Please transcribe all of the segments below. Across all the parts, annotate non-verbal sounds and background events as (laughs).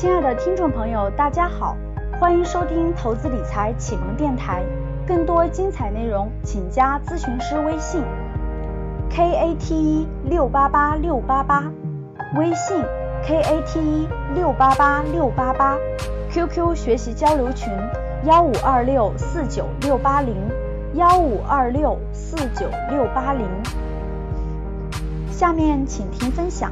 亲爱的听众朋友，大家好，欢迎收听投资理财启蒙电台。更多精彩内容，请加咨询师微信：kate 六八八六八八，微信：kate 六八八六八八，QQ 学习交流群：幺五二六四九六八零幺五二六四九六八零。下面请听分享。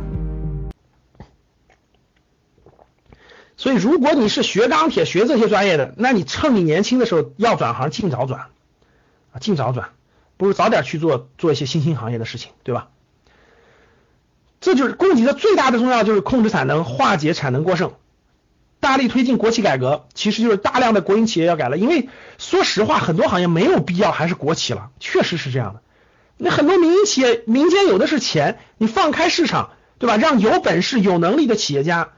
所以，如果你是学钢铁、学这些专业的，那你趁你年轻的时候要转行，尽早转啊，尽早转，不如早点去做做一些新兴行业的事情，对吧？这就是供给侧最大的重要，就是控制产能，化解产能过剩，大力推进国企改革，其实就是大量的国营企业要改了。因为说实话，很多行业没有必要还是国企了，确实是这样的。那很多民营企业，民间有的是钱，你放开市场，对吧？让有本事、有能力的企业家。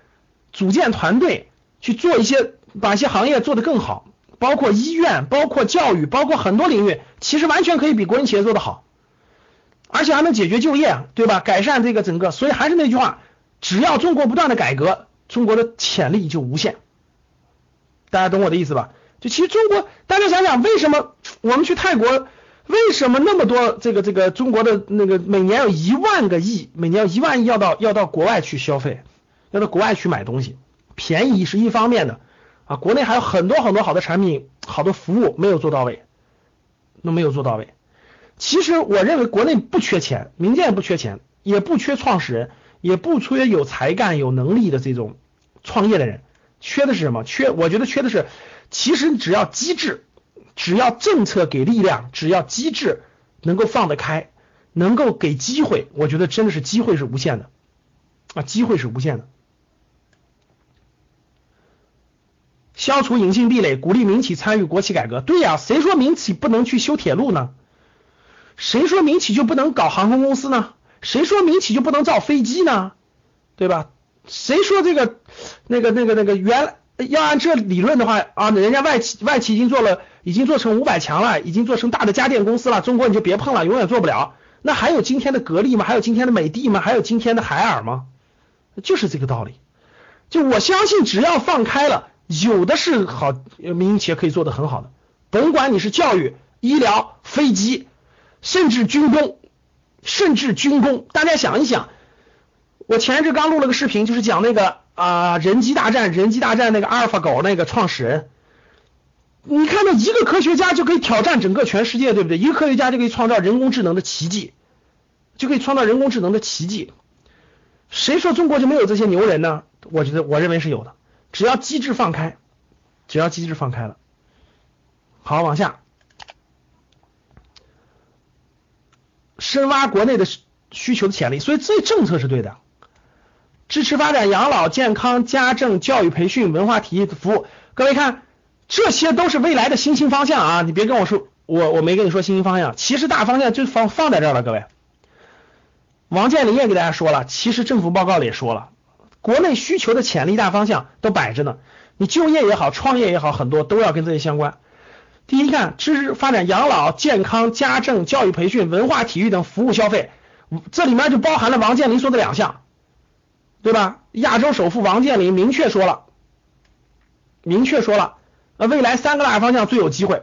组建团队去做一些，把一些行业做得更好，包括医院，包括教育，包括很多领域，其实完全可以比国营企业做得好，而且还能解决就业，对吧？改善这个整个，所以还是那句话，只要中国不断的改革，中国的潜力就无限。大家懂我的意思吧？就其实中国，大家想想，为什么我们去泰国，为什么那么多这个这个中国的那个每年有一万个亿，每年有一万亿要到要到国外去消费？要到国外去买东西，便宜是一方面的啊，国内还有很多很多好的产品、好的服务没有做到位，都没有做到位。其实我认为国内不缺钱，民间也不缺钱，也不缺创始人，也不缺有才干、有能力的这种创业的人，缺的是什么？缺，我觉得缺的是，其实只要机制，只要政策给力量，只要机制能够放得开，能够给机会，我觉得真的是机会是无限的啊，机会是无限的。消除隐性壁垒，鼓励民企参与国企改革。对呀，谁说民企不能去修铁路呢？谁说民企就不能搞航空公司呢？谁说民企就不能造飞机呢？对吧？谁说这个那个那个那个原要按这理论的话啊，人家外企外企已经做了，已经做成五百强了，已经做成大的家电公司了，中国你就别碰了，永远做不了。那还有今天的格力吗？还有今天的美的吗？还有今天的海尔吗？就是这个道理。就我相信，只要放开了。有的是好民营企业可以做得很好的，甭管你是教育、医疗、飞机，甚至军工，甚至军工。大家想一想，我前一阵刚录了个视频，就是讲那个啊人机大战，人机大战那个阿尔法狗那个创始人，你看到一个科学家就可以挑战整个全世界，对不对？一个科学家就可以创造人工智能的奇迹，就可以创造人工智能的奇迹。谁说中国就没有这些牛人呢？我觉得，我认为是有的。只要机制放开，只要机制放开了，好，往下深挖国内的需求的潜力，所以这政策是对的，支持发展养老、健康、家政、教育培训、文化体育服务。各位看，这些都是未来的新兴方向啊！你别跟我说，我我没跟你说新兴方向，其实大方向就放放在这儿了。各位，王健林也给大家说了，其实政府报告里也说了。国内需求的潜力大方向都摆着呢，你就业也好，创业也好，很多都要跟这些相关。第一，看支持发展养老、健康、家政、教育培训、文化体育等服务消费，这里面就包含了王健林说的两项，对吧？亚洲首富王健林明确说了，明确说了，呃，未来三个大方向最有机会，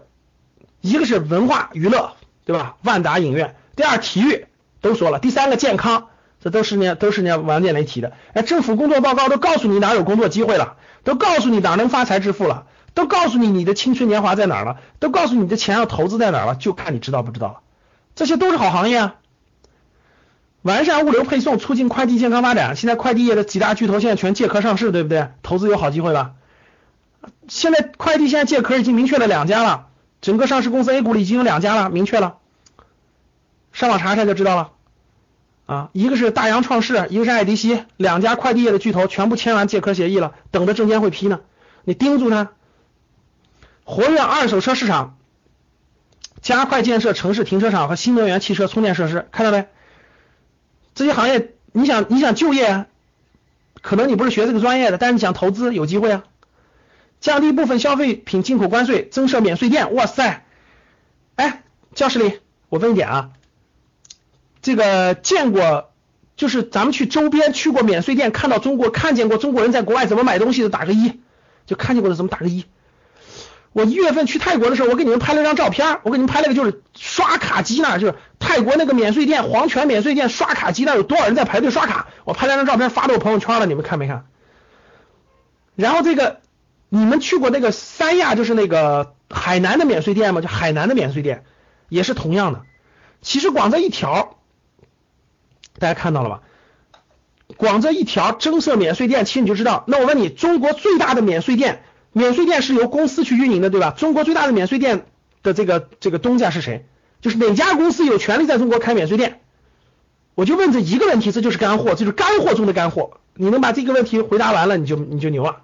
一个是文化娱乐，对吧？万达影院。第二，体育都说了，第三个健康。这都是呢，都是呢，王健林提的。哎，政府工作报告都告诉你哪有工作机会了，都告诉你哪能发财致富了，都告诉你你的青春年华在哪儿了，都告诉你的钱要投资在哪儿了，就看你知道不知道了。这些都是好行业啊。完善物流配送，促进快递健康发展。现在快递业的几大巨头现在全借壳上市，对不对？投资有好机会吧？现在快递现在借壳已经明确了两家了，整个上市公司 A 股里已经有两家了，明确了。上网查查就知道了。啊，一个是大洋创世，一个是爱迪西，两家快递业的巨头全部签完借壳协议了，等着证监会批呢。你盯住它，活跃二手车市场，加快建设城市停车场和新能源汽车充电设施，看到没？这些行业，你想你想就业啊，可能你不是学这个专业的，但是你想投资有机会啊。降低部分消费品进口关税，增设免税店，哇塞！哎，教室里我问一点啊。这个见过就是咱们去周边去过免税店，看到中国看见过中国人在国外怎么买东西的，打个一。就看见过的怎么打个一？我一月份去泰国的时候，我给你们拍了张照片，我给你们拍了个就是刷卡机那，就是泰国那个免税店黄泉免税店刷卡机那有多少人在排队刷卡？我拍了张照片发到我朋友圈了，你们看没看？然后这个你们去过那个三亚，就是那个海南的免税店吗？就海南的免税店也是同样的。其实广这一条，大家看到了吧？广这一条增设免税店，其实你就知道。那我问你，中国最大的免税店？免税店是由公司去运营的，对吧？中国最大的免税店的这个这个东家是谁？就是哪家公司有权利在中国开免税店？我就问这一个问题，这就是干货，这就是干货中的干货。你能把这个问题回答完了，你就你就牛了。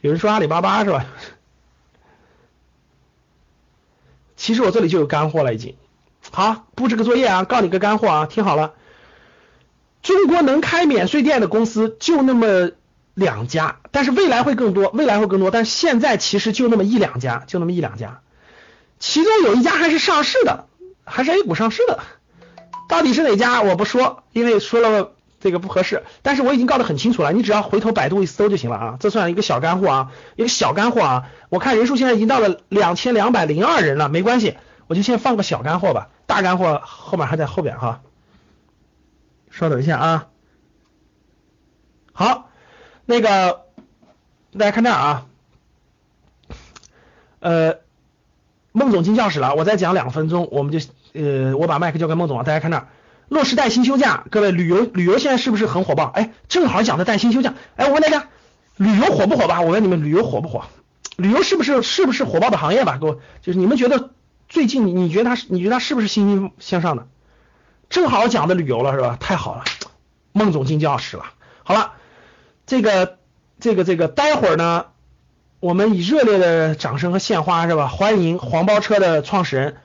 有人说阿里巴巴是吧？(laughs) 其实我这里就有干货了，已经。好，布置个作业啊，告你个干货啊，听好了。中国能开免税店的公司就那么。两家，但是未来会更多，未来会更多，但是现在其实就那么一两家，就那么一两家，其中有一家还是上市的，还是 A 股上市的，到底是哪家我不说，因为说了这个不合适，但是我已经告得很清楚了，你只要回头百度一搜就行了啊，这算一个小干货啊，一个小干货啊，我看人数现在已经到了两千两百零二人了，没关系，我就先放个小干货吧，大干货后面还在后边哈，稍等一下啊，好。那个，大家看这儿啊，呃，孟总进教室了，我再讲两分钟，我们就呃，我把麦克交给孟总了。大家看这儿，落实带薪休假，各位旅游旅游现在是不是很火爆？哎，正好讲的带薪休假。哎，我问大家，旅游火不火吧？我问你们，旅游火不火？旅游是不是是不是火爆的行业吧？各位，就是你们觉得最近你你觉得他是你觉得他是不是欣欣向上的？正好讲的旅游了是吧？太好了，孟总进教室了。好了。这个这个这个，待会儿呢，我们以热烈的掌声和献花是吧？欢迎黄包车的创始人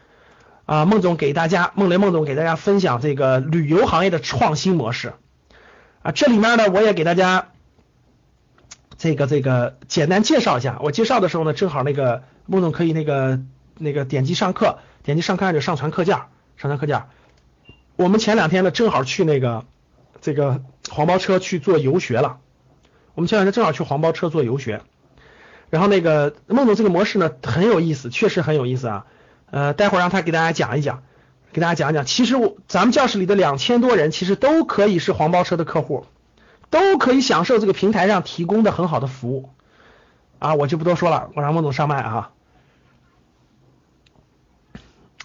啊，孟总给大家，孟雷孟总给大家分享这个旅游行业的创新模式啊。这里面呢，我也给大家这个这个简单介绍一下。我介绍的时候呢，正好那个孟总可以那个那个点击上课，点击上课就上传课件，上传课件。我们前两天呢，正好去那个这个黄包车去做游学了。我们前两天正好去黄包车做游学，然后那个孟总这个模式呢很有意思，确实很有意思啊。呃，待会儿让他给大家讲一讲，给大家讲一讲。其实我咱们教室里的两千多人，其实都可以是黄包车的客户，都可以享受这个平台上提供的很好的服务啊。我就不多说了，我让孟总上麦啊。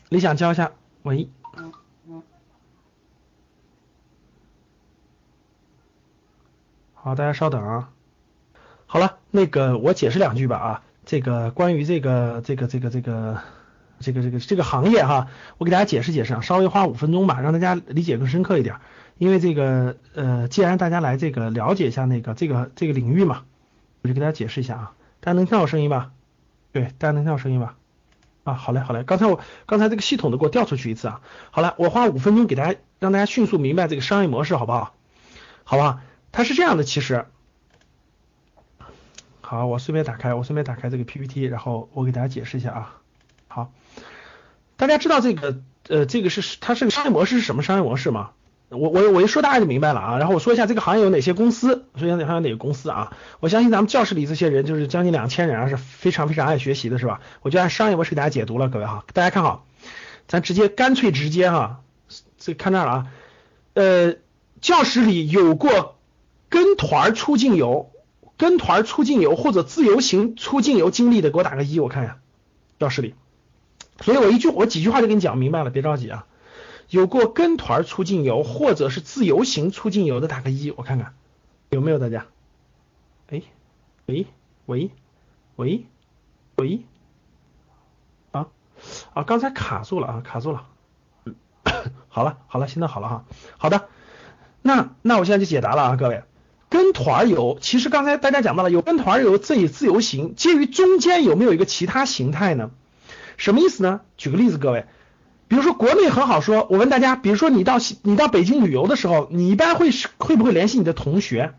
理想教一下，喂。好，大家稍等啊。好了，那个我解释两句吧啊。这个关于这个这个这个这个这个这个这个行业哈，我给大家解释解释啊，稍微花五分钟吧，让大家理解更深刻一点。因为这个呃，既然大家来这个了解一下那个这个这个领域嘛，我就给大家解释一下啊。大家能听到我声音吧？对，大家能听到声音吧？啊，好嘞好嘞。刚才我刚才这个系统的给我调出去一次啊。好了，我花五分钟给大家让大家迅速明白这个商业模式，好不好？好吧。它是这样的，其实，好，我顺便打开，我顺便打开这个 PPT，然后我给大家解释一下啊。好，大家知道这个呃，这个是它是个商业模式是什么商业模式吗？我我我一说大家就明白了啊。然后我说一下这个行业有哪些公司，说一下行业哪个公司啊？我相信咱们教室里这些人就是将近两千人啊，是非常非常爱学习的，是吧？我就按商业模式给大家解读了，各位哈，大家看好，咱直接干脆直接哈，这看这儿了啊，呃，教室里有过。跟团出境游，跟团出境游或者自由行出境游经历的，给我打个一，我看一下教室里。所以我一句我几句话就给你讲明白了，别着急啊。有过跟团出境游或者是自由行出境游的，打个一，我看看有没有大家。哎，喂喂喂喂，啊啊，刚才卡住了啊，卡住了。(coughs) 好了好了，现在好了哈。好的，那那我现在就解答了啊，各位。跟团游，其实刚才大家讲到了，有跟团游，自己自由行，介于中间有没有一个其他形态呢？什么意思呢？举个例子，各位，比如说国内很好说，我问大家，比如说你到你到北京旅游的时候，你一般会会不会联系你的同学？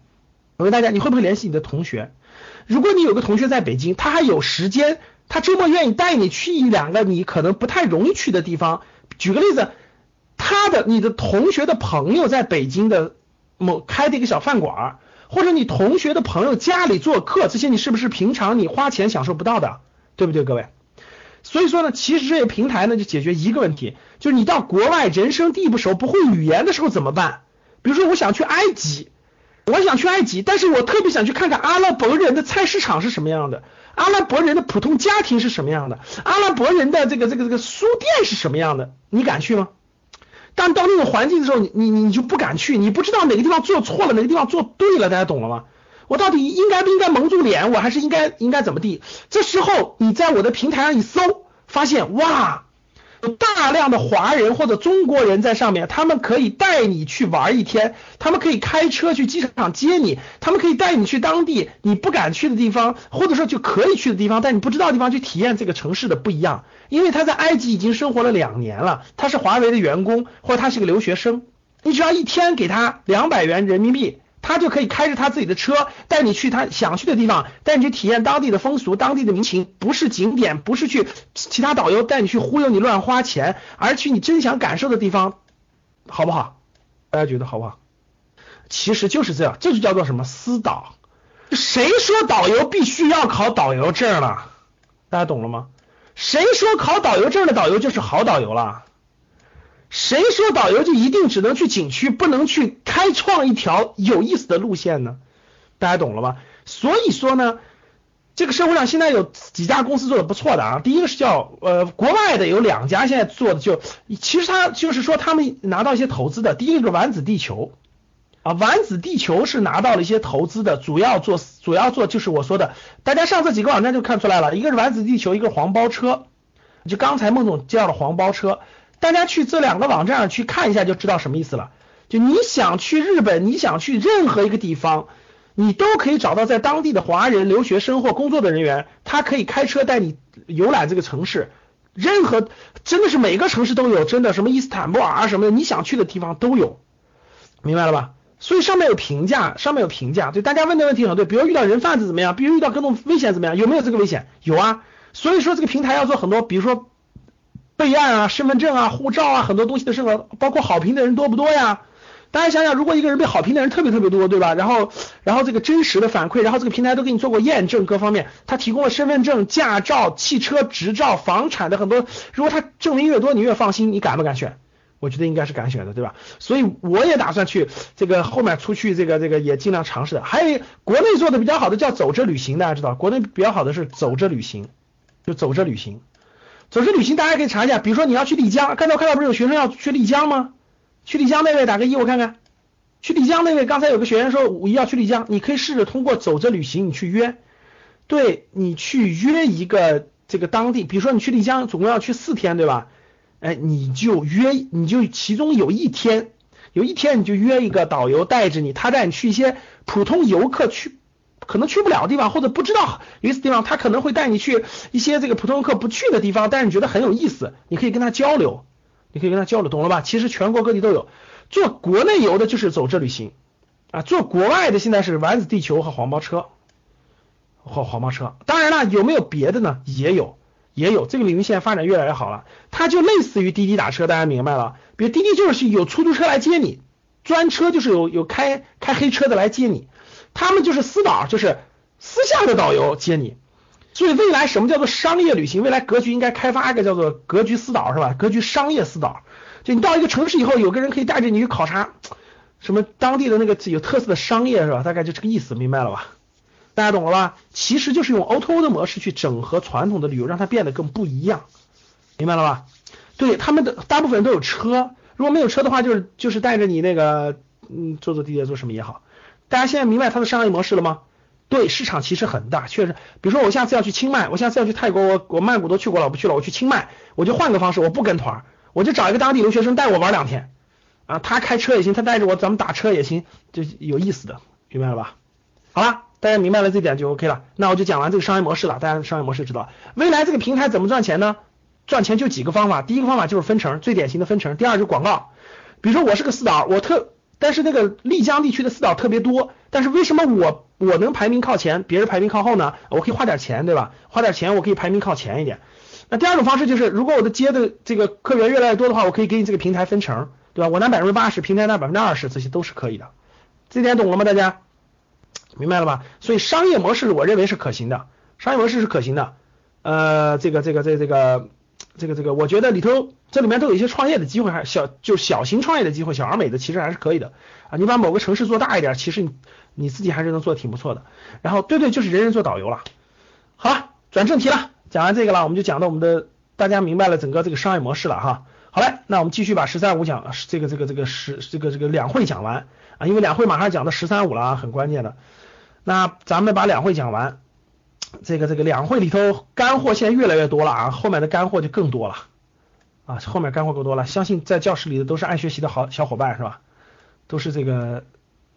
我问大家，你会不会联系你的同学？如果你有个同学在北京，他还有时间，他周末愿意带你去一两个你可能不太容易去的地方，举个例子。他的你的同学的朋友在北京的某开的一个小饭馆，或者你同学的朋友家里做客，这些你是不是平常你花钱享受不到的？对不对，各位？所以说呢，其实这些平台呢就解决一个问题，就是你到国外人生地不熟、不会语言的时候怎么办？比如说我想去埃及，我想去埃及，但是我特别想去看看阿拉伯人的菜市场是什么样的，阿拉伯人的普通家庭是什么样的，阿拉伯人的这个这个这个书店是什么样的？你敢去吗？但到那种环境的时候，你你你就不敢去，你不知道哪个地方做错了，哪个地方做对了，大家懂了吗？我到底应该不应该蒙住脸，我还是应该应该怎么地？这时候你在我的平台上一搜，发现哇，有大量的华人或者中国人在上面，他们可以带你去玩一天，他们可以开车去机场接你，他们可以带你去当地你不敢去的地方，或者说就可以去的地方，但你不知道的地方去体验这个城市的不一样。因为他在埃及已经生活了两年了，他是华为的员工，或者他是个留学生，你只要一天给他两百元人民币，他就可以开着他自己的车带你去他想去的地方，带你去体验当地的风俗、当地的民情，不是景点，不是去其他导游带你去忽悠你乱花钱，而去你真想感受的地方，好不好？大家觉得好不好？其实就是这样，这就叫做什么私导？谁说导游必须要考导游证了？大家懂了吗？谁说考导游证的导游就是好导游了？谁说导游就一定只能去景区，不能去开创一条有意思的路线呢？大家懂了吗？所以说呢，这个社会上现在有几家公司做的不错的啊。第一个是叫呃国外的有两家现在做的就，其实他就是说他们拿到一些投资的。第一个是丸子地球啊，丸子地球是拿到了一些投资的，主要做主要做就是我说的，大家上这几个网站就看出来了，一个是丸子地球，一个是黄包车，就刚才孟总介绍的黄包车。大家去这两个网站上去看一下就知道什么意思了。就你想去日本，你想去任何一个地方，你都可以找到在当地的华人、留学生或工作的人员，他可以开车带你游览这个城市。任何真的是每个城市都有，真的什么伊斯坦布尔啊什么的，你想去的地方都有，明白了吧？所以上面有评价，上面有评价，对大家问的问题很对。比如遇到人贩子怎么样？比如遇到各种危险怎么样？有没有这个危险？有啊。所以说这个平台要做很多，比如说。备案啊，身份证啊，护照啊，很多东西的审核，包括好评的人多不多呀？大家想想，如果一个人被好评的人特别特别多，对吧？然后，然后这个真实的反馈，然后这个平台都给你做过验证，各方面，他提供了身份证、驾照、汽车执照、房产的很多，如果他证明越多，你越放心，你敢不敢选？我觉得应该是敢选的，对吧？所以我也打算去这个后面出去，这个这个也尽量尝试的。还有国内做的比较好的叫走着旅行，大家知道，国内比较好的是走着旅行，就走着旅行。走着旅行，大家可以查一下。比如说你要去丽江，刚才我看到不是有学生要去丽江吗？去丽江那位打个一，我看看。去丽江那位，刚才有个学员说五一要去丽江，你可以试着通过走着旅行，你去约，对你去约一个这个当地，比如说你去丽江总共要去四天，对吧？哎，你就约，你就其中有一天，有一天你就约一个导游带着你，他带你去一些普通游客去。可能去不了的地方，或者不知道有意思地方，他可能会带你去一些这个普通游客不去的地方，但是你觉得很有意思，你可以跟他交流，你可以跟他交流，懂了吧？其实全国各地都有，做国内游的就是走这旅行啊，做国外的现在是丸子地球和黄包车，或黄包车。当然了，有没有别的呢？也有，也有，这个领域现在发展越来越好了，它就类似于滴滴打车，大家明白了？比如滴滴就是有出租车来接你，专车就是有有开开黑车的来接你。他们就是私导，就是私下的导游接你，所以未来什么叫做商业旅行？未来格局应该开发一个叫做格局私导，是吧？格局商业私导，就你到一个城市以后，有个人可以带着你去考察什么当地的那个有特色的商业，是吧？大概就这个意思，明白了吧？大家懂了吧？其实就是用 O2O 的模式去整合传统的旅游，让它变得更不一样，明白了吧？对，他们的大部分人都有车，如果没有车的话，就是就是带着你那个嗯坐坐地铁做什么也好。大家现在明白它的商业模式了吗？对，市场其实很大，确实。比如说我下次要去清迈，我下次要去泰国，我我曼谷都去过了，我不去了，我去清迈，我就换个方式，我不跟团，我就找一个当地留学生带我玩两天啊，他开车也行，他带着我咱们打车也行，就有意思的，明白了吧？好了，大家明白了这点就 OK 了。那我就讲完这个商业模式了，大家商业模式知道。未来这个平台怎么赚钱呢？赚钱就几个方法，第一个方法就是分成，最典型的分成。第二就是广告，比如说我是个私导，我特。但是那个丽江地区的私导特别多，但是为什么我我能排名靠前，别人排名靠后呢？我可以花点钱，对吧？花点钱我可以排名靠前一点。那第二种方式就是，如果我的接的这个客源越来越多的话，我可以给你这个平台分成，对吧？我拿百分之八十，平台拿百分之二十，这些都是可以的。这点懂了吗？大家明白了吧？所以商业模式我认为是可行的，商业模式是可行的。呃，这个这个这这个这个这个，我觉得里头这里面都有一些创业的机会，还小就小型创业的机会，小而美的其实还是可以的啊。你把某个城市做大一点，其实你你自己还是能做的挺不错的。然后对对，就是人人做导游了。好了，转正题了，讲完这个了，我们就讲到我们的大家明白了整个这个商业模式了哈。好嘞，那我们继续把十三五讲这个这个这个十这个这个两会讲完啊，因为两会马上讲到十三五了啊，很关键的。那咱们把两会讲完。这个这个两会里头干货现在越来越多了啊，后面的干货就更多了啊，后面干货更多了。相信在教室里的都是爱学习的好小伙伴是吧？都是这个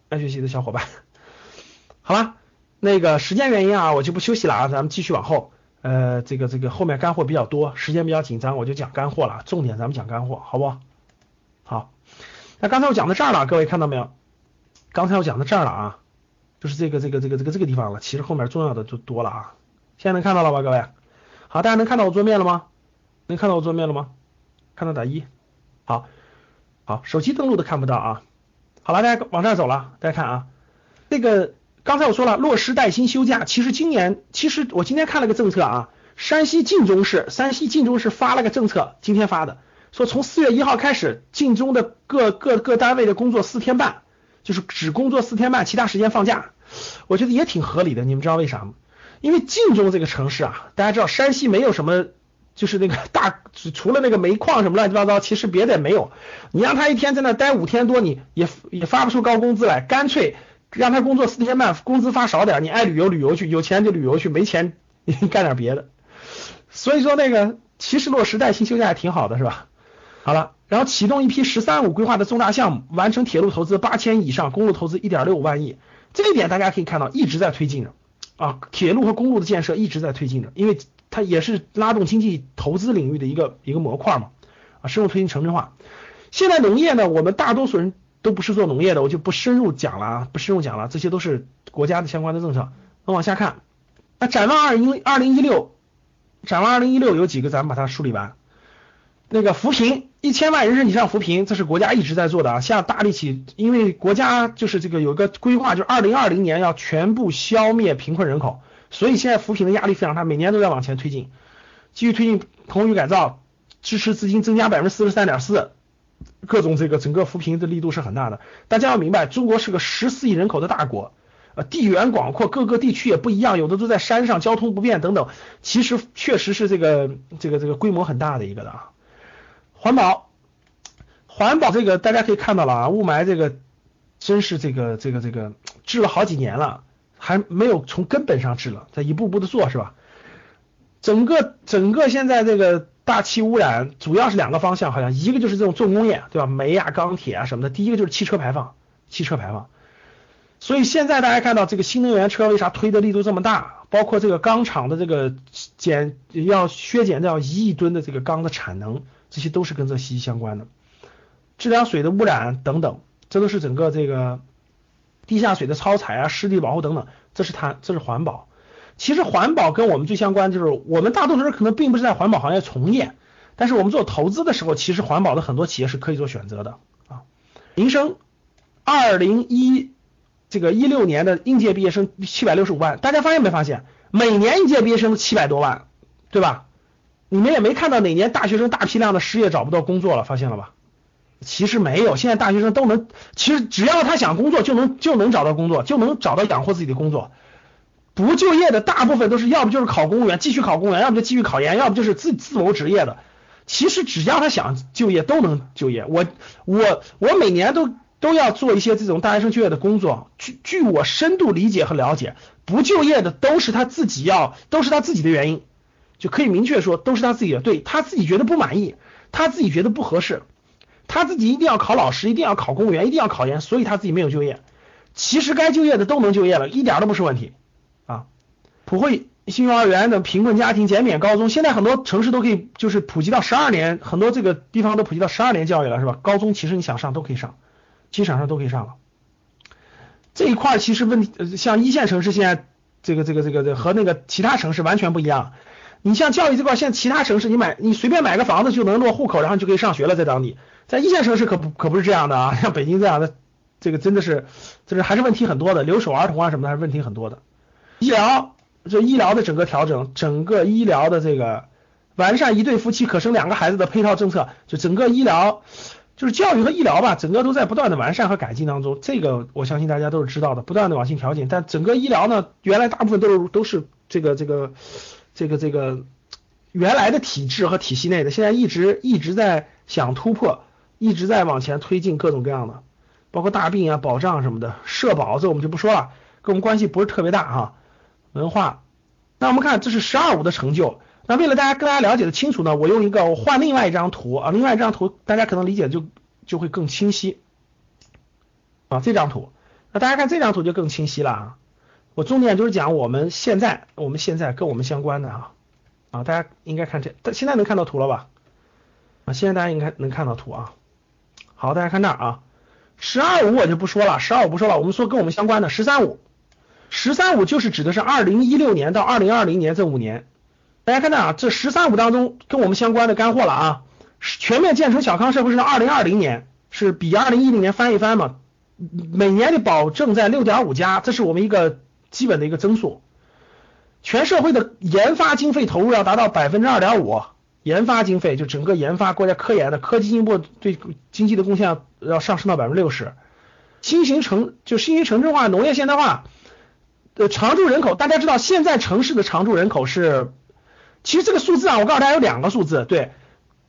爱学习的小伙伴。好了，那个时间原因啊，我就不休息了啊，咱们继续往后。呃，这个这个后面干货比较多，时间比较紧张，我就讲干货了。重点咱们讲干货，好不？好。那刚才我讲到这儿了，各位看到没有？刚才我讲到这儿了啊。就是这个这个这个这个这个地方了，其实后面重要的就多了啊。现在能看到了吧，各位？好，大家能看到我桌面了吗？能看到我桌面了吗？看到打一。好，好，手机登录都看不到啊。好了，大家往这儿走了，大家看啊。这个刚才我说了，落实带薪休假，其实今年，其实我今天看了个政策啊，山西晋中市，山西晋中市发了个政策，今天发的，说从四月一号开始，晋中的各各各单位的工作四天半。就是只工作四天半，其他时间放假，我觉得也挺合理的。你们知道为啥吗？因为晋中这个城市啊，大家知道山西没有什么，就是那个大，除了那个煤矿什么乱七八糟，其实别的也没有。你让他一天在那待五天多，你也也发不出高工资来，干脆让他工作四天半，工资发少点，你爱旅游旅游去，有钱就旅游去，没钱你 (laughs) 干点别的。所以说那个其实落实带薪休假也挺好的，是吧？好了。然后启动一批“十三五”规划的重大项目，完成铁路投资八千亿以上，公路投资一点六五万亿。这一点大家可以看到一直在推进着啊，铁路和公路的建设一直在推进着，因为它也是拉动经济投资领域的一个一个模块嘛啊，深入推进城镇化。现在农业呢，我们大多数人都不是做农业的，我就不深入讲了啊，不深入讲了，这些都是国家的相关的政策。那往下看，那展望二零二零一六，展望二零一六有几个，咱们把它梳理完。那个扶贫一千万人身以上扶贫，这是国家一直在做的啊，下大力气，因为国家就是这个有个规划，就是二零二零年要全部消灭贫困人口，所以现在扶贫的压力非常大，每年都在往前推进，继续推进棚宇改造，支持资金增加百分之四十三点四，各种这个整个扶贫的力度是很大的。大家要明白，中国是个十四亿人口的大国，呃，地缘广阔，各个地区也不一样，有的都在山上，交通不便等等，其实确实是这个这个这个规模很大的一个的啊。环保，环保这个大家可以看到了啊，雾霾这个真是这个这个这个治了好几年了，还没有从根本上治了，在一步步的做是吧？整个整个现在这个大气污染主要是两个方向，好像一个就是这种重工业对吧？煤啊、钢铁啊什么的，第一个就是汽车排放，汽车排放。所以现在大家看到这个新能源车为啥推的力度这么大？包括这个钢厂的这个减要削减掉一亿吨的这个钢的产能。这些都是跟这息息相关的，治疗水的污染等等，这都是整个这个地下水的超采啊、湿地保护等等，这是它这是环保。其实环保跟我们最相关，就是我们大多数人可能并不是在环保行业从业，但是我们做投资的时候，其实环保的很多企业是可以做选择的啊。民生，二零一这个一六年的应届毕业生七百六十五万，大家发现没发现，每年应届毕业生七百多万，对吧？你们也没看到哪年大学生大批量的失业找不到工作了，发现了吧？其实没有，现在大学生都能，其实只要他想工作就能就能找到工作，就能找到养活自己的工作。不就业的大部分都是要不就是考公务员继续考公务员，要不就继续考研，要不就是自自谋职业的。其实只要他想就业都能就业。我我我每年都都要做一些这种大学生就业的工作。据据我深度理解和了解，不就业的都是他自己要，都是他自己的原因。就可以明确说，都是他自己的，对他自己觉得不满意，他自己觉得不合适，他自己一定要考老师，一定要考公务员，一定要考研，所以他自己没有就业。其实该就业的都能就业了，一点都不是问题啊。普惠新幼儿园的贫困家庭减免高中，现在很多城市都可以就是普及到十二年，很多这个地方都普及到十二年教育了，是吧？高中其实你想上都可以上，基本上都可以上了。这一块其实问题，像一线城市现在这个这个这个和那个其他城市完全不一样。你像教育这块，像其他城市你买你随便买个房子就能落户口，然后就可以上学了，在当地。在一线城市可不可不是这样的啊，像北京这样的，这个真的是，就是还是问题很多的，留守儿童啊什么的还是问题很多的。医疗，这医疗的整个调整，整个医疗的这个完善一对夫妻可生两个孩子的配套政策，就整个医疗。就是教育和医疗吧，整个都在不断的完善和改进当中，这个我相信大家都是知道的，不断的往进调整。但整个医疗呢，原来大部分都是都是这个这个这个这个原来的体制和体系内的，现在一直一直在想突破，一直在往前推进各种各样的，包括大病啊、保障什么的，社保这我们就不说了，跟我们关系不是特别大哈。文化，那我们看这是“十二五”的成就。那为了大家更加了解的清楚呢，我用一个我换另外一张图啊，另外一张图大家可能理解就就会更清晰啊，这张图，那大家看这张图就更清晰了啊。我重点就是讲我们现在我们现在跟我们相关的哈啊，大家应该看这，现在能看到图了吧？啊，现在大家应该能看到图啊。好，大家看这儿啊，十二五我就不说了，十二五不说了，我们说跟我们相关的十三五，十三五就是指的是二零一六年到二零二零年这五年。大家看到啊，这“十三五”当中跟我们相关的干货了啊！全面建成小康社会是二零二零年，是比二零一零年翻一番嘛？每年的保证在六点五加，这是我们一个基本的一个增速。全社会的研发经费投入要达到百分之二点五，研发经费就整个研发国家科研的科技进步对经济的贡献要上升到百分之六十。新型城就新型城镇化、农业现代化的常住人口，大家知道现在城市的常住人口是。其实这个数字啊，我告诉大家有两个数字，对，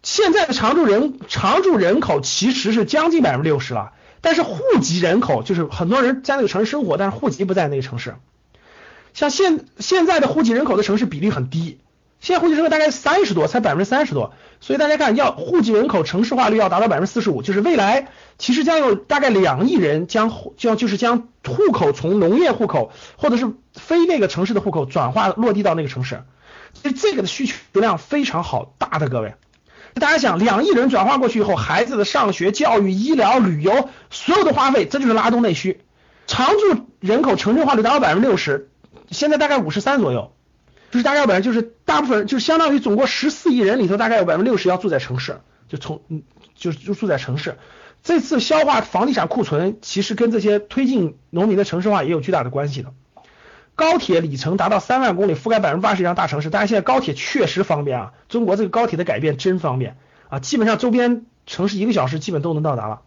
现在的常住人常住人口其实是将近百分之六十了，但是户籍人口就是很多人在那个城市生活，但是户籍不在那个城市。像现现在的户籍人口的城市比例很低，现在户籍人口大概三十多，才百分之三十多，所以大家看要户籍人口城市化率要达到百分之四十五，就是未来其实将有大概两亿人将将就是将户口从农业户口或者是非那个城市的户口转化落地到那个城市。所以这个的需求量非常好大的各位，大家想两亿人转化过去以后，孩子的上学、教育、医疗、旅游所有的花费，这就是拉动内需。常住人口城镇化率达到百分之六十，现在大概五十三左右，就是大概本就是大部分就是相当于总共十四亿人里头，大概有百分之六十要住在城市，就从嗯就就住在城市。这次消化房地产库存，其实跟这些推进农民的城市化也有巨大的关系的。高铁里程达到三万公里，覆盖百分之八十以上大城市。大家现在高铁确实方便啊，中国这个高铁的改变真方便啊，基本上周边城市一个小时基本都能到达了。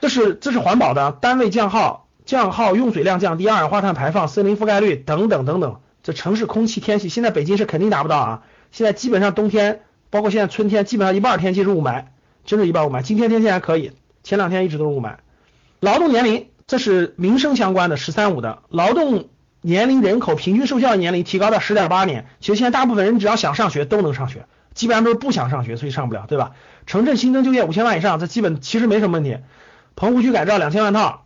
这是这是环保的，单位降耗、降耗用水量降低，二氧化碳排放、森林覆盖率等等等等。这城市空气天气，现在北京是肯定达不到啊。现在基本上冬天，包括现在春天，基本上一半天气是雾霾，真是一半雾霾。今天天气还可以，前两天一直都是雾霾。劳动年龄，这是民生相关的“十三五”的劳动。年龄人口平均受教育年龄提高到十点八年，其实现在大部分人只要想上学都能上学，基本上都是不想上学所以上不了，对吧？城镇新增就业五千万以上，这基本其实没什么问题。棚户区改造两千万套，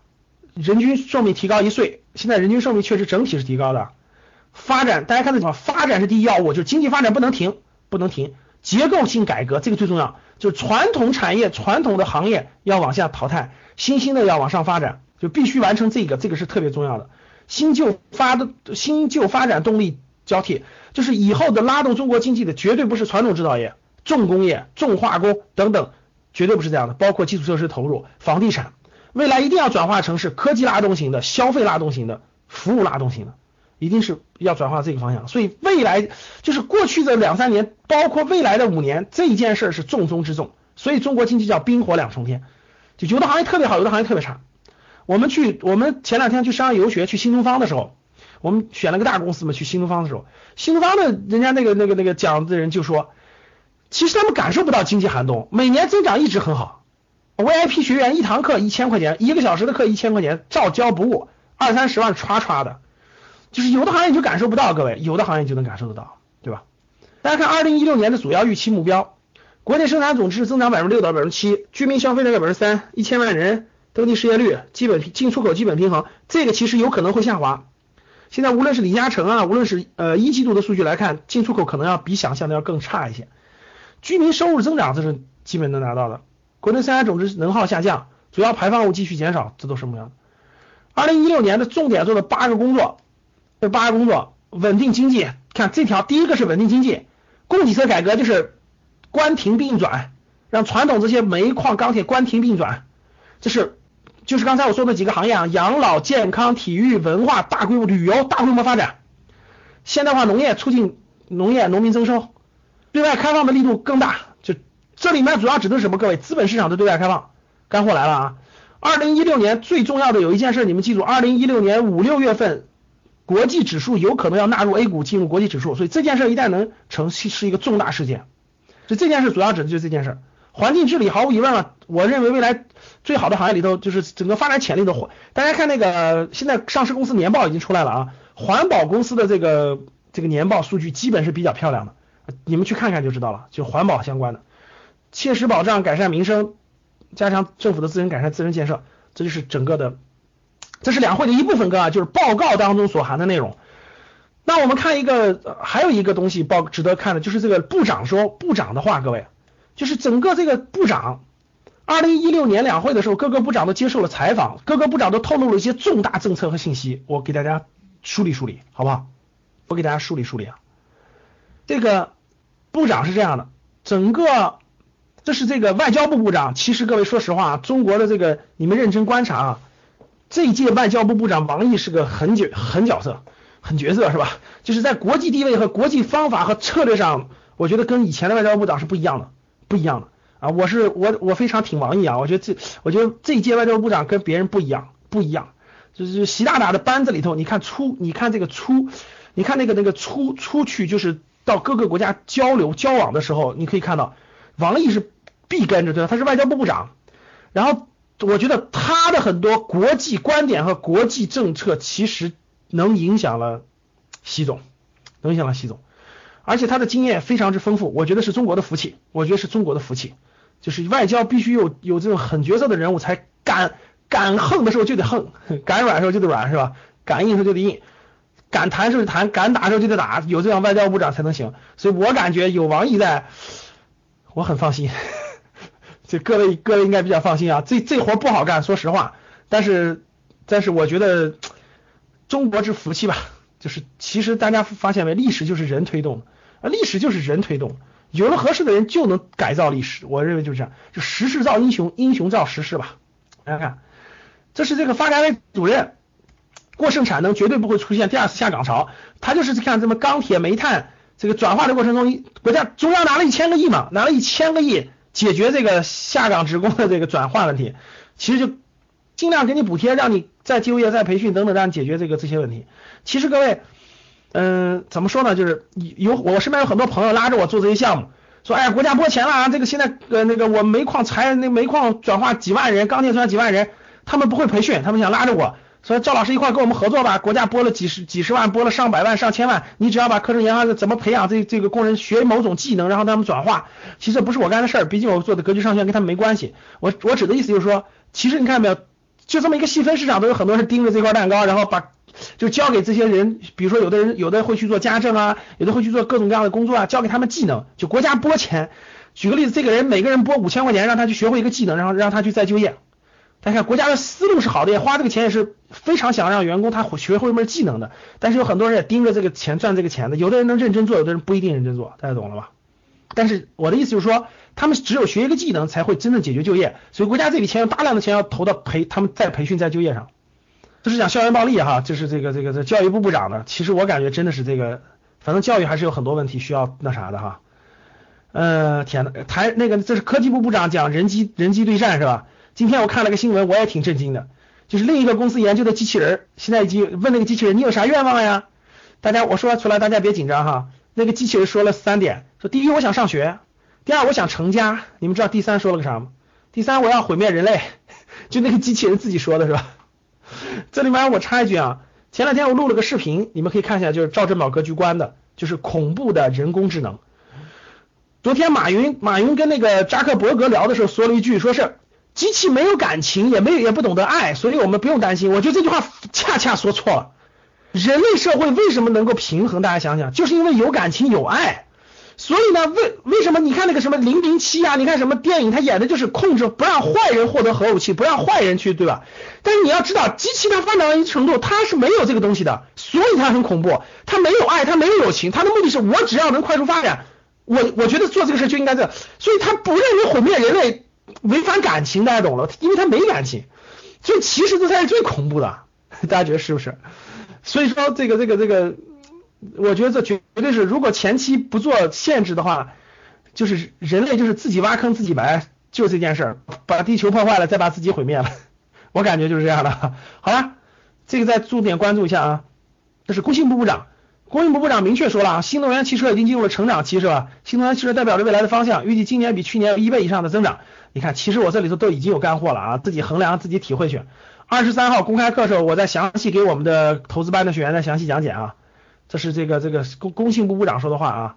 人均寿命提高一岁，现在人均寿命确实整体是提高的。发展，大家看这什么？发展是第一要务，就是经济发展不能停，不能停。结构性改革这个最重要，就是传统产业、传统的行业要往下淘汰，新兴的要往上发展，就必须完成这个，这个是特别重要的。新旧发的新旧发展动力交替，就是以后的拉动中国经济的绝对不是传统制造业、重工业、重化工等等，绝对不是这样的。包括基础设施投入、房地产，未来一定要转化成是科技拉动型的、消费拉动型的、服务拉动型的，一定是要转化这个方向。所以未来就是过去的两三年，包括未来的五年，这件事儿是重中之重。所以中国经济叫冰火两重天，就有的行业特别好，有的行业特别差。我们去，我们前两天去商业游学，去新东方的时候，我们选了个大公司嘛，去新东方的时候，新东方的人家那个那个那个讲的人就说，其实他们感受不到经济寒冬，每年增长一直很好。VIP 学员一堂课一千块钱，一个小时的课一千块钱，照交不误，二三十万歘歘的，就是有的行业你就感受不到，各位，有的行业就能感受得到，对吧？大家看二零一六年的主要预期目标，国内生产总值增长百分之六到百分之七，居民消费在百分之三，一千万人。登记失业率基本进出口基本平衡，这个其实有可能会下滑。现在无论是李嘉诚啊，无论是呃一季度的数据来看，进出口可能要比想象的要更差一些。居民收入增长这是基本能达到的，国内生产总值能耗下降，主要排放物继续减少，这都什么样的？二零一六年的重点做的八个工作，这八个工作稳定经济，看这条第一个是稳定经济，供给侧改革就是关停并转，让传统这些煤矿、钢铁关停并转，这是就是刚才我说的几个行业啊，养老、健康、体育、文化、大规模旅游、大规模发展，现代化农业，促进农业农民增收，对外开放的力度更大。这里面主要指的是什么？各位，资本市场的对外开放，干货来了啊！二零一六年最重要的有一件事，你们记住，二零一六年五六月份。国际指数有可能要纳入 A 股进入国际指数，所以这件事一旦能成，是一个重大事件。所以这件事主要指的就是这件事。环境治理毫无疑问了，我认为未来最好的行业里头，就是整个发展潜力的环。大家看那个现在上市公司年报已经出来了啊，环保公司的这个这个年报数据基本是比较漂亮的，你们去看看就知道了，就环保相关的，切实保障改善民生，加强政府的资源改善自身建设，这就是整个的。这是两会的一部分，哥啊，就是报告当中所含的内容。那我们看一个，还有一个东西报值得看的，就是这个部长说部长的话，各位，就是整个这个部长，二零一六年两会的时候，各个部长都接受了采访，各个部长都透露了一些重大政策和信息，我给大家梳理梳理，好不好？我给大家梳理梳理啊。这个部长是这样的，整个这是这个外交部部长，其实各位说实话，中国的这个你们认真观察啊。这一届外交部部长王毅是个狠角狠角色，狠角色是吧？就是在国际地位和国际方法和策略上，我觉得跟以前的外交部长是不一样的，不一样的啊！我是我我非常挺王毅啊！我觉得这我觉得这一届外交部长跟别人不一样，不一样。就是习大大的班子里头，你看出你看这个出，你看那个那个出出去就是到各个国家交流交往的时候，你可以看到王毅是必跟着对吧？他是外交部部长，然后。我觉得他的很多国际观点和国际政策，其实能影响了习总，能影响了习总，而且他的经验非常之丰富，我觉得是中国的福气，我觉得是中国的福气，就是外交必须有有这种狠角色的人物，才敢敢横的时候就得横，敢软的时候就得软，是吧？敢硬的时候就得硬，敢谈时候就谈，敢打的时候就得打，有这样外交部长才能行，所以我感觉有王毅在，我很放心。(laughs) 这各位各位应该比较放心啊，这这活不好干，说实话。但是但是我觉得中国之福气吧，就是其实大家发现没，历史就是人推动的啊，历史就是人推动，有了合适的人就能改造历史。我认为就是这样，就时势造英雄，英雄造时势吧。大家看，这是这个发改委主任，过剩产能绝对不会出现第二次下岗潮。他就是看什么钢铁煤炭这个转化的过程中，国家中央拿了一千个亿嘛，拿了一千个亿。解决这个下岗职工的这个转换问题，其实就尽量给你补贴，让你再就业、再培训等等，让你解决这个这些问题。其实各位，嗯，怎么说呢？就是有我身边有很多朋友拉着我做这些项目，说，哎，国家拨钱了啊，这个现在呃那个我煤矿裁那煤矿转化几万人，钢铁转几万人，他们不会培训，他们想拉着我。说赵老师一块跟我们合作吧，国家拨了几十几十万，拨了上百万、上千万，你只要把课程研发的怎么培养这这个工人学某种技能，然后他们转化，其实不是我干的事儿，毕竟我做的格局上线跟他们没关系。我我指的意思就是说，其实你看到没有，就这么一个细分市场，都有很多人盯着这块蛋糕，然后把就交给这些人，比如说有的人有的会去做家政啊，有的会去做各种各样的工作啊，交给他们技能，就国家拨钱。举个例子，这个人每个人拨五千块钱，让他去学会一个技能，然后让他去再就业。大家看，国家的思路是好的，也花这个钱也是非常想让员工他学会一门技能的。但是有很多人也盯着这个钱赚这个钱的，有的人能认真做，有的人不一定认真做，大家懂了吧？但是我的意思就是说，他们只有学一个技能才会真正解决就业，所以国家这笔钱有大量的钱要投到培他们在培训在就业上。这是讲校园暴力哈，就是这个这个这教育部部长的，其实我感觉真的是这个，反正教育还是有很多问题需要那啥的哈。呃，天呐，台那个这是科技部部长讲人机人机对战是吧？今天我看了个新闻，我也挺震惊的，就是另一个公司研究的机器人，现在已经问那个机器人，你有啥愿望呀？大家我说出来，大家别紧张哈。那个机器人说了三点，说第一我想上学，第二我想成家，你们知道第三说了个啥吗？第三我要毁灭人类，就那个机器人自己说的是吧？这里面我插一句啊，前两天我录了个视频，你们可以看一下，就是赵振宝格局观的，就是恐怖的人工智能。昨天马云马云跟那个扎克伯格聊的时候说了一句，说是。机器没有感情，也没有也不懂得爱，所以我们不用担心。我觉得这句话恰恰说错了。人类社会为什么能够平衡？大家想想，就是因为有感情有爱。所以呢，为为什么你看那个什么零零七啊？你看什么电影，他演的就是控制不让坏人获得核武器，不让坏人去，对吧？但是你要知道，机器它发展到一定程度，它是没有这个东西的，所以它很恐怖。它没有爱，它没有友情，它的目的是我只要能快速发展，我我觉得做这个事就应该这样，所以他不认为毁灭人类违反感情，大家懂了，因为他没感情，所以其实这才是最恐怖的，(laughs) 大家觉得是不是？所以说这个这个这个，我觉得这绝绝对是，如果前期不做限制的话，就是人类就是自己挖坑自己埋，就这件事儿，把地球破坏了，再把自己毁灭了，(laughs) 我感觉就是这样的。好了，这个再重点关注一下啊，这是工信部部长。工信部部长明确说了啊，新能源汽车已经进入了成长期，是吧？新能源汽车代表着未来的方向，预计今年比去年有一倍以上的增长。你看，其实我这里头都已经有干货了啊，自己衡量，自己体会去。二十三号公开课时候，我再详细给我们的投资班的学员再详细讲解啊。这是这个这个工工信部部长说的话啊。